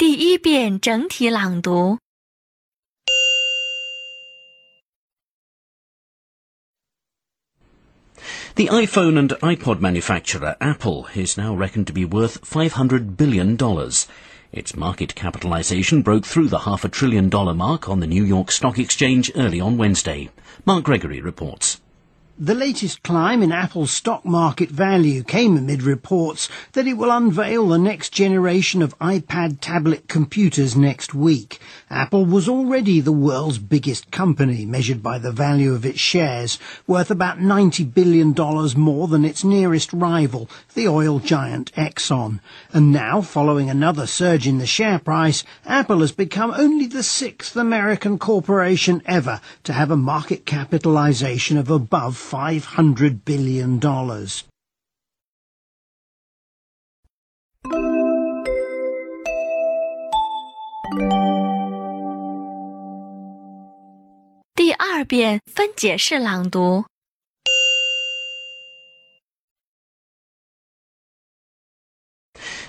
第一遍整体朗读。 The iPhone and iPod manufacturer Apple is now reckoned to be worth $500 billion. Its market capitalization broke through the half a trillion dollar mark on the New York Stock Exchange early on Wednesday. Mark Gregory reports. The latest climb in Apple's stock market value came amid reports that it will unveil the next generation of iPad tablet computers next week. Apple was already the world's biggest company, measured by the value of its shares, worth about $90 billion more than its nearest rival, the oil giant Exxon. And now, following another surge in the share price, Apple has become only the sixth American corporation ever to have a market capitalization of above $500 billion.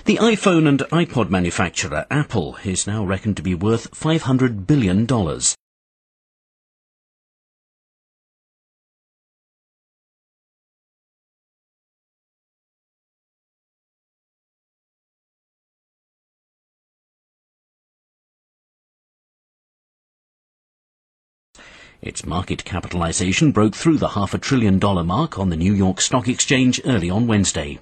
The iPhone and iPod manufacturer Apple is now reckoned to be worth $500 billion. Its market capitalization broke through the half a trillion dollar mark on the New York Stock Exchange early on Wednesday.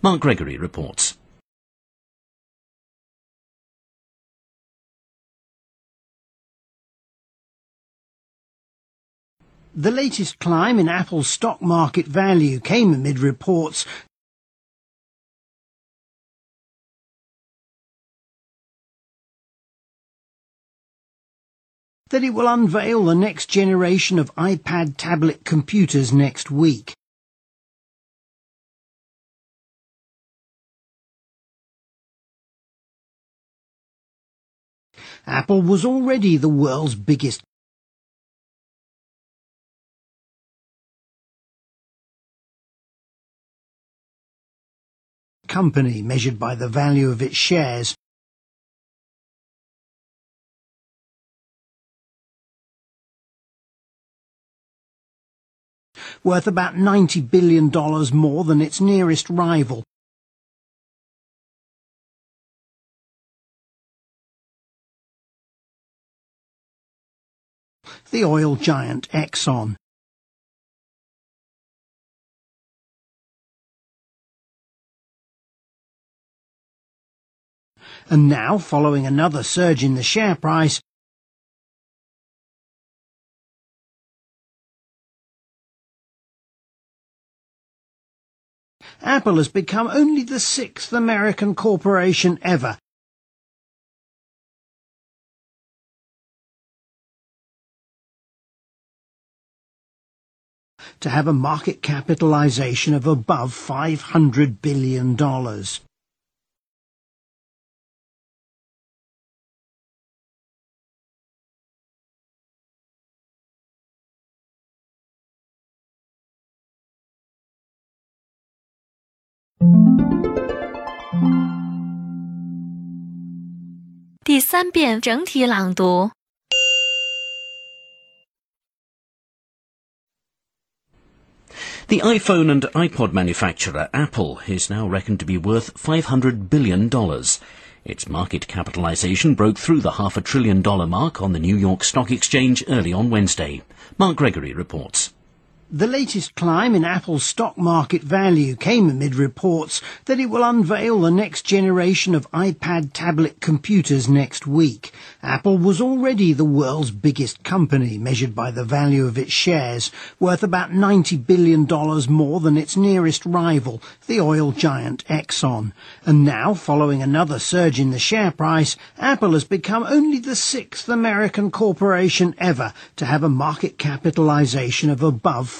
Mark Gregory reports. The latest climb in Apple's stock market value came amid reports that it will unveil the next generation of iPad tablet computers next week. Apple was already the world's biggest company measured by the value of its shares. worth about $90 billion more than its nearest rival. The oil giant Exxon. And now, following another surge in the share price, Apple has become only the sixth American corporation ever to have a market capitalization of above $500 billion. “第三遍整体朗读。 The iPhone and iPod manufacturer Apple is now reckoned to be worth $500 billion. Its market capitalization broke through the half a trillion dollar mark on the New York Stock Exchange early on Wednesday. Mark Gregory reports. The latest climb in Apple's stock market value came amid reports that it will unveil the next generation of iPad tablet computers next week. Apple was already the world's biggest company, measured by the value of its shares, worth about $90 billion more than its nearest rival, the oil giant Exxon. And now, following another surge in the share price, Apple has become only the sixth American corporation ever to have a market capitalization of above